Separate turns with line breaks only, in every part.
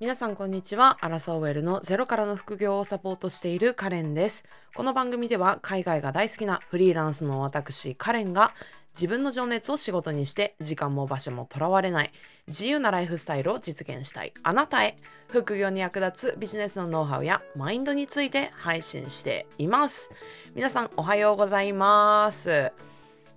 皆さんこんにちは。アラソーウェルのゼロからの副業をサポートしているカレンです。この番組では海外が大好きなフリーランスの私カレンが自分の情熱を仕事にして時間も場所もとらわれない自由なライフスタイルを実現したいあなたへ副業に役立つビジネスのノウハウやマインドについて配信しています。皆さんおはようございます。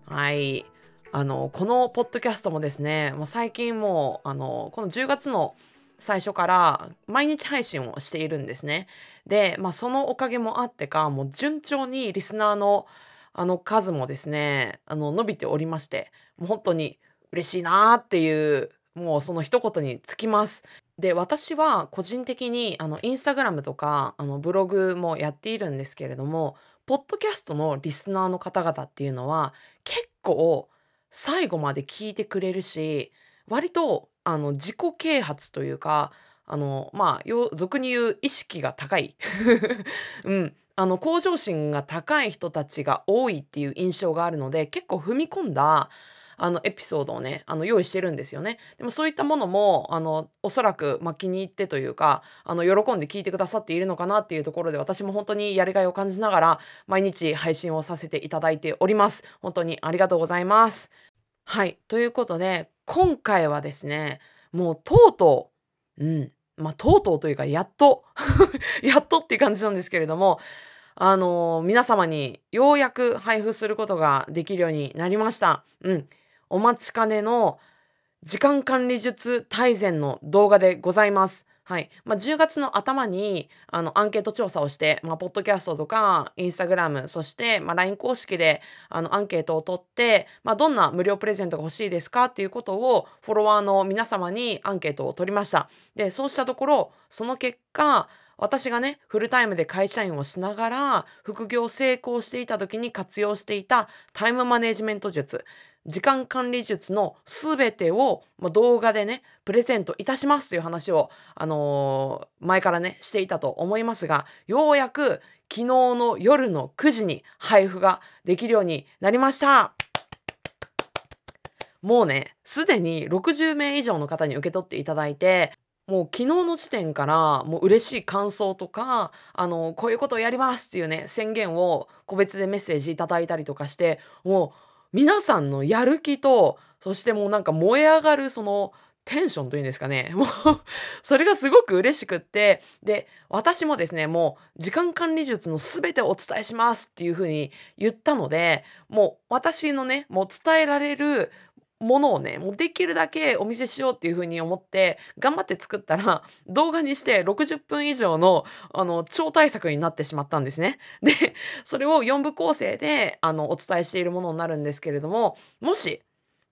はい。あの、このポッドキャストもですね、最近もう、あの、この10月の最初から毎日配信をしているんですね。で、まあ、そのおかげもあってか、もう順調にリスナーのあの数もですね、あの伸びておりまして、もう本当に嬉しいなっていう、もうその一言につきます。で、私は個人的にあのインスタグラムとかあのブログもやっているんですけれども、ポッドキャストのリスナーの方々っていうのは結構最後まで聞いてくれるし、割とあの自己啓発というかあのまあ俗に言う意識が高い、うん、あの向上心が高い人たちが多いっていう印象があるので結構踏み込んだあのエピソードをねあの用意してるんですよね。でもそういったものもあのおそらく、まあ、気に入ってというかあの喜んで聞いてくださっているのかなっていうところで私も本当にやりがいを感じながら毎日配信をさせていただいております。本当にありがとうございます。はい。ということで今回はですね、もうとうとう、うん、まあ、とうとうというか、やっと やっとっていう感じなんですけれども、あのー、皆様にようやく配布することができるようになりました。うん。お待ちかねの時間管理術大全の動画でございます。はい。まあ、10月の頭に、あの、アンケート調査をして、まあ、ポッドキャストとか、インスタグラム、そして、まあ、LINE 公式で、あの、アンケートを取って、まあ、どんな無料プレゼントが欲しいですか？っていうことを、フォロワーの皆様にアンケートを取りました。で、そうしたところ、その結果、私がね、フルタイムで会社員をしながら、副業成功していた時に活用していたタイムマネジメント術。時間管理術のすべてを、ま動画でね、プレゼントいたしますという話を、あのー、前からね、していたと思いますが、ようやく昨日の夜の9時に配布ができるようになりました。もうね、すでに60名以上の方に受け取っていただいて、もう昨日の時点からもう嬉しい感想とか、あの、こういうことをやりますっていうね、宣言を個別でメッセージいただいたりとかして、もう皆さんのやる気と、そしてもうなんか燃え上がるそのテンションというんですかね。もうそれがすごく嬉しくって、で、私もですね、もう時間管理術の全てをお伝えしますっていうふうに言ったので、もう私のね、もう伝えられるものをね、もうできるだけお見せしようっていうふうに思って、頑張って作ったら、動画にして60分以上の、あの、超大作になってしまったんですね。で、それを4部構成で、あの、お伝えしているものになるんですけれども、もし、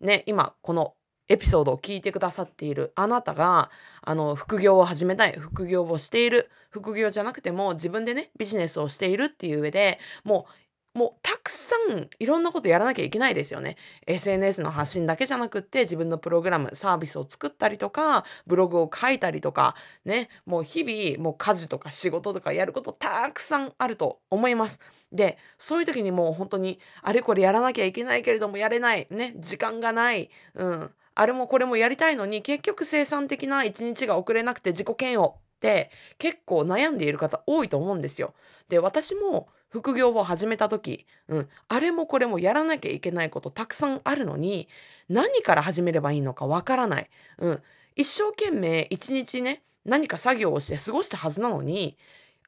ね、今、このエピソードを聞いてくださっているあなたが、あの、副業を始めたい、副業をしている、副業じゃなくても自分でね、ビジネスをしているっていう上で、もうもうたくさんいろんなことやらなきゃいけないですよね。SNS の発信だけじゃなくって自分のプログラム、サービスを作ったりとか、ブログを書いたりとか、ね、もう日々もう家事とか仕事とかやることたくさんあると思います。で、そういう時にもう本当にあれこれやらなきゃいけないけれどもやれない、ね、時間がない、うん、あれもこれもやりたいのに結局生産的な一日が遅れなくて自己嫌悪って結構悩んでいる方多いと思うんですよ。で、私も副業を始めた時、うん、あれもこれもやらなきゃいけないことたくさんあるのに、何から始めればいいのかわからない。うん、一生懸命一日ね、何か作業をして過ごしたはずなのに、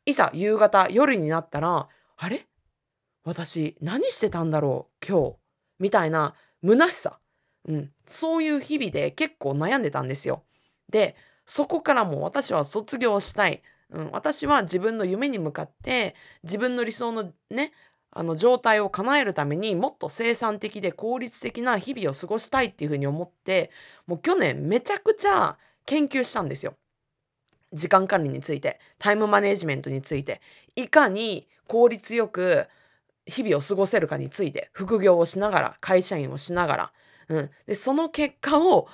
いざ夕方、夜になったら、あれ？私何してたんだろう今日？みたいな虚しさ。うん、そういう日々で結構悩んでたんですよ。で、そこからも私は卒業したい。うん、私は自分の夢に向かって自分の理想のねあの状態を叶えるためにもっと生産的で効率的な日々を過ごしたいっていうふうに思ってもう去年めちゃくちゃ研究したんですよ。時間管理についてタイムマネジメントについていかに効率よく日々を過ごせるかについて副業をしながら会社員をしながら、うん、でその結果を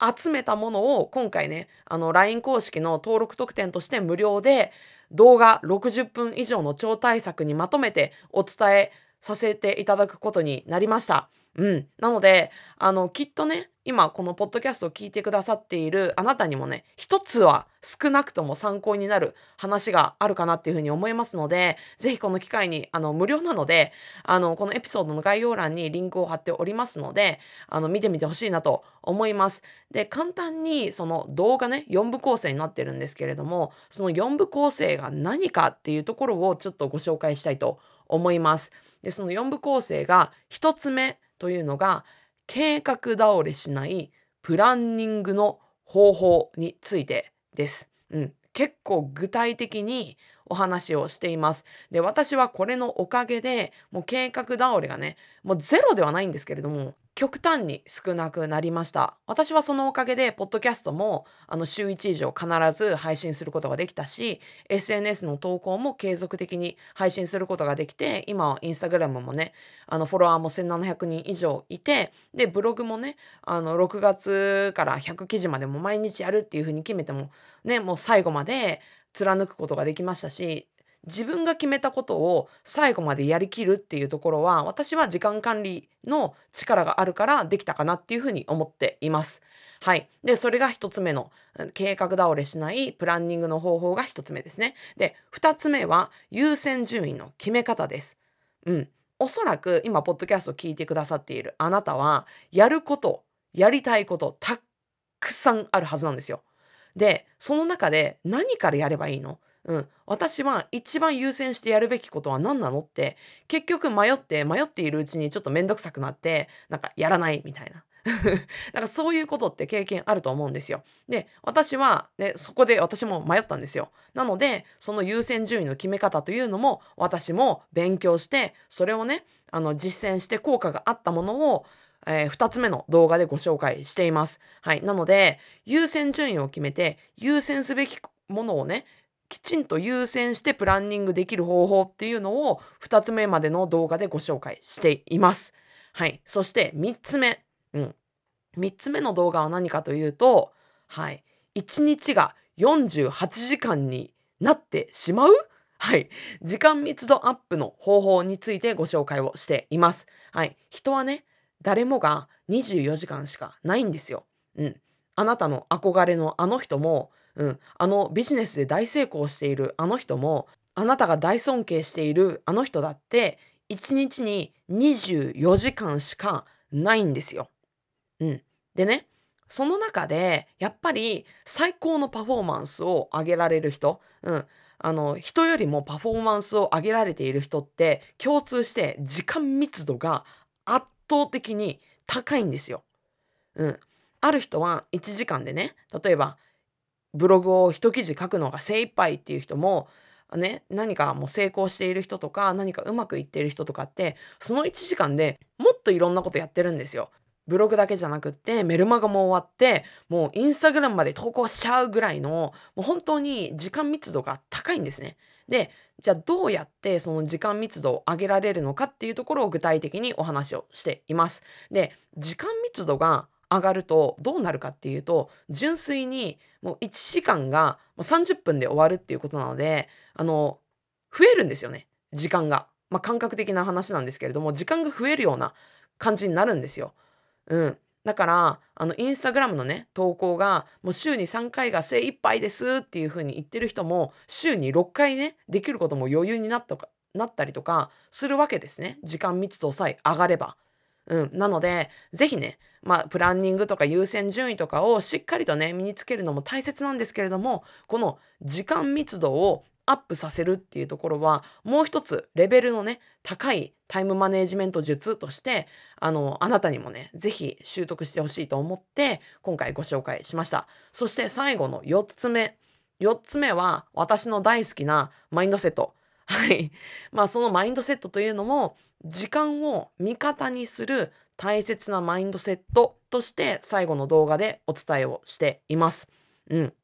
集めたものを今回ね、あの LINE 公式の登録特典として無料で動画60分以上の超大作にまとめてお伝えさせていただくことになりました。うん。なので、あの、きっとね、今このポッドキャストを聞いてくださっているあなたにもね、一つは少なくとも参考になる話があるかなっていうふうに思いますので、ぜひこの機会に、あの、無料なので、あの、このエピソードの概要欄にリンクを貼っておりますので、あの、見てみてほしいなと思います。で、簡単にその動画ね、4部構成になってるんですけれども、その4部構成が何かっていうところをちょっとご紹介したいと思います。で、その4部構成が1つ目、というのが計画倒れしないプランニングの方法についてです。うん、結構具体的にお話をしています。で、私はこれのおかげで、もう計画倒れがね、もうゼロではないんですけれども、極端に少なくなりました。私はそのおかげで、ポッドキャストも、あの、週1以上必ず配信することができたし、SNS の投稿も継続的に配信することができて、今はインスタグラムもね、あの、フォロワーも1700人以上いて、で、ブログもね、あの、6月から100記事までも毎日やるっていうふうに決めても、ね、もう最後まで貫くことができましたし、自分が決めたことを最後までやりきるっていうところは私は時間管理の力があるからできたかなっていうふうに思っています。はい。で、それが一つ目の計画倒れしないプランニングの方法が一つ目ですね。で、二つ目は優先順位の決め方です。うん。おそらく今、ポッドキャストを聞いてくださっているあなたは、やること、やりたいこと、たくさんあるはずなんですよ。で、その中で何からやればいいの？うん、私は一番優先してやるべきことは何なのって結局迷って迷っているうちにちょっとめんどくさくなってなんかやらないみたいな。だからそういうことって経験あると思うんですよ。で、私は、ね、そこで私も迷ったんですよ。なので、その優先順位の決め方というのも私も勉強して、それをね、あの実践して効果があったものをえー、2つ目の動画でご紹介しています。はい。なので、優先順位を決めて、優先すべきものをね、きちんと優先してプランニングできる方法っていうのを2つ目までの動画でご紹介しています。はい。そして3つ目。うん。3つ目の動画は何かというと、はい。1日が48時間になってしまう？はい。時間密度アップの方法についてご紹介をしています。はい。人はね、誰もが24時間しかないんですよ。うん。あなたの憧れのあの人もうん、あのビジネスで大成功しているあの人もあなたが大尊敬しているあの人だって1日に24時間しかないんですよ。うん、でねその中でやっぱり最高のパフォーマンスを上げられる人、うん、あの人よりもパフォーマンスを上げられている人って共通して時間密度が圧倒的に高いんですよ。うん、ある人は1時間でね例えばブログを一記事書くのが精一杯っていう人もね、何かもう成功している人とか何かうまくいっている人とかってその1時間でもっといろんなことやってるんですよ。ブログだけじゃなくってメルマガも終わってもうインスタグラムまで投稿しちゃうぐらいのもう本当に時間密度が高いんですね。でじゃあどうやってその時間密度を上げられるのかっていうところを具体的にお話をしています。で時間密度が上がるとどうなるかっていうと純粋にもう1時間が30分で終わるっていうことなのであの増えるんですよね時間が。まあ、感覚的な話なんですけれども時間が増えるような感じになるんですよ。うん。だから、あの、インスタグラムのね、投稿が、もう週に3回が精一杯ですっていう風に言ってる人も、週に6回ね、できることも余裕になったかなったりとかするわけですね。時間密度さえ上がれば。うん。なので、ぜひね、まあ、プランニングとか優先順位とかをしっかりとね、身につけるのも大切なんですけれども、この時間密度をアップさせるっていうところは、もう一つレベルのね、高いタイムマネジメント術として、あの、あなたにもね、ぜひ習得してほしいと思って、今回ご紹介しました。そして最後の4つ目。4つ目は、私の大好きなマインドセット。はい。まあ、そのマインドセットというのも、時間を味方にする大切なマインドセットとして最後の動画でお伝えをしています。うん。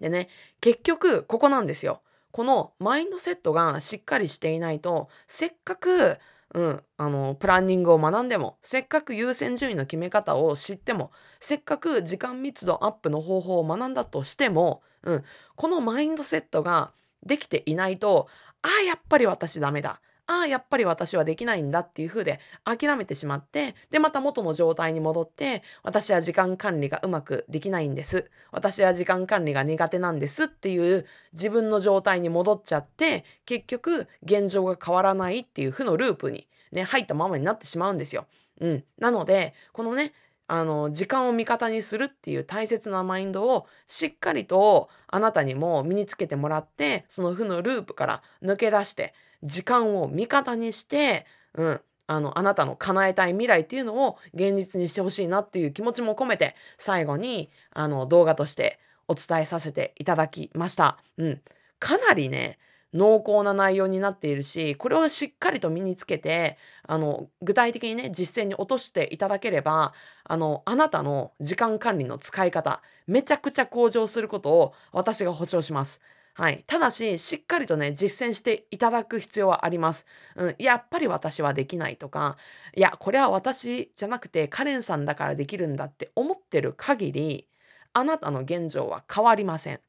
でね、結局ここなんですよ。このマインドセットがしっかりしていないと、せっかく、うん、あの、プランニングを学んでも、せっかく優先順位の決め方を知っても、せっかく時間密度アップの方法を学んだとしても、うん、このマインドセットができていないと、ああ、やっぱり私ダメだ。ああ、やっぱり私はできないんだっていう風で諦めてしまって、で、また元の状態に戻って、私は時間管理がうまくできないんです。私は時間管理が苦手なんですっていう自分の状態に戻っちゃって、結局現状が変わらないっていう負のループにね、入ったままになってしまうんですよ。うん。なので、このね、あの、時間を味方にするっていう大切なマインドをしっかりとあなたにも身につけてもらって、その負のループから抜け出して、時間を味方にして、うん、あの、あなたの叶えたい未来っていうのを現実にしてほしいなっていう気持ちも込めて、最後に、あの、動画としてお伝えさせていただきました。うん。かなりね、濃厚な内容になっているし、これをしっかりと身につけて、あの、具体的にね、実践に落としていただければ、あの、あなたの時間管理の使い方、めちゃくちゃ向上することを私が保証します。はい。ただし、しっかりとね、実践していただく必要はあります。うん。やっぱり私はできないとか、いや、これは私じゃなくて、カレンさんだからできるんだって思ってる限り、あなたの現状は変わりません。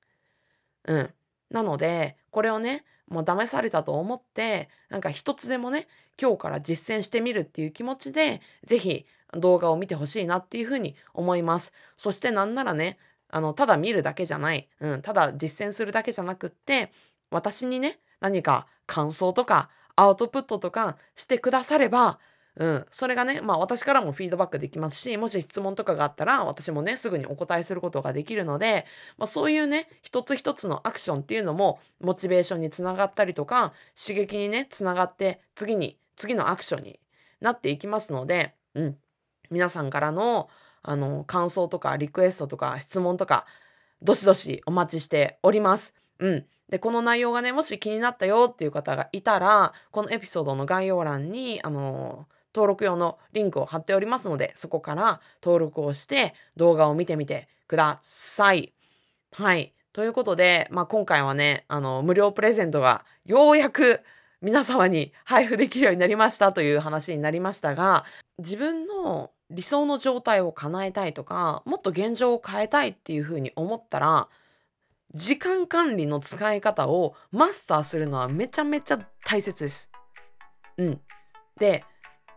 うん。なので、これをね、もう騙されたと思って、なんか一つでもね、今日から実践してみるっていう気持ちで、ぜひ動画を見てほしいなっていうふうに思います。そしてなんならね、あの、ただ見るだけじゃない、うん、ただ実践するだけじゃなくって、私にね、何か感想とかアウトプットとかしてくだされば、うん、それがね、まあ私からもフィードバックできますし、もし質問とかがあったら私もね、すぐにお答えすることができるので、まあそういうね、一つ一つのアクションっていうのも、モチベーションにつながったりとか、刺激にね、つながって、次に、次のアクションになっていきますので、うん、皆さんからの、あの、感想とかリクエストとか質問とか、どしどしお待ちしております。うん。で、この内容がね、もし気になったよっていう方がいたら、このエピソードの概要欄に、あの、登録用のリンクを貼っておりますので、そこから登録をして動画を見てみてください。はい。ということで、まあ、今回はね、あの、無料プレゼントがようやく皆様に配布できるようになりましたという話になりましたが、自分の理想の状態を叶えたいとか、もっと現状を変えたいっていうふうに思ったら、時間管理の使い方をマスターするのはめちゃめちゃ大切です。うん。で、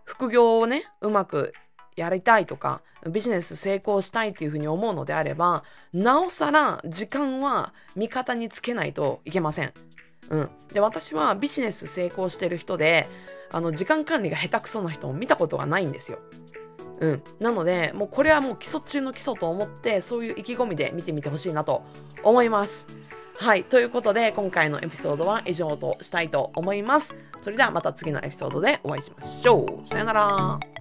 副業をね、うまくやりたいとか、ビジネス成功したいっていうふうに思うのであれば、なおさら時間は味方につけないといけません。うん。で、私はビジネス成功してる人で、あの、時間管理が下手くそな人を見たことがないんですよ。うん。なので、もうこれはもう基礎中の基礎と思って、そういう意気込みで見てみてほしいなと思います。はい。ということで、今回のエピソードは以上としたいと思います。それではまた次のエピソードでお会いしましょう。さよなら。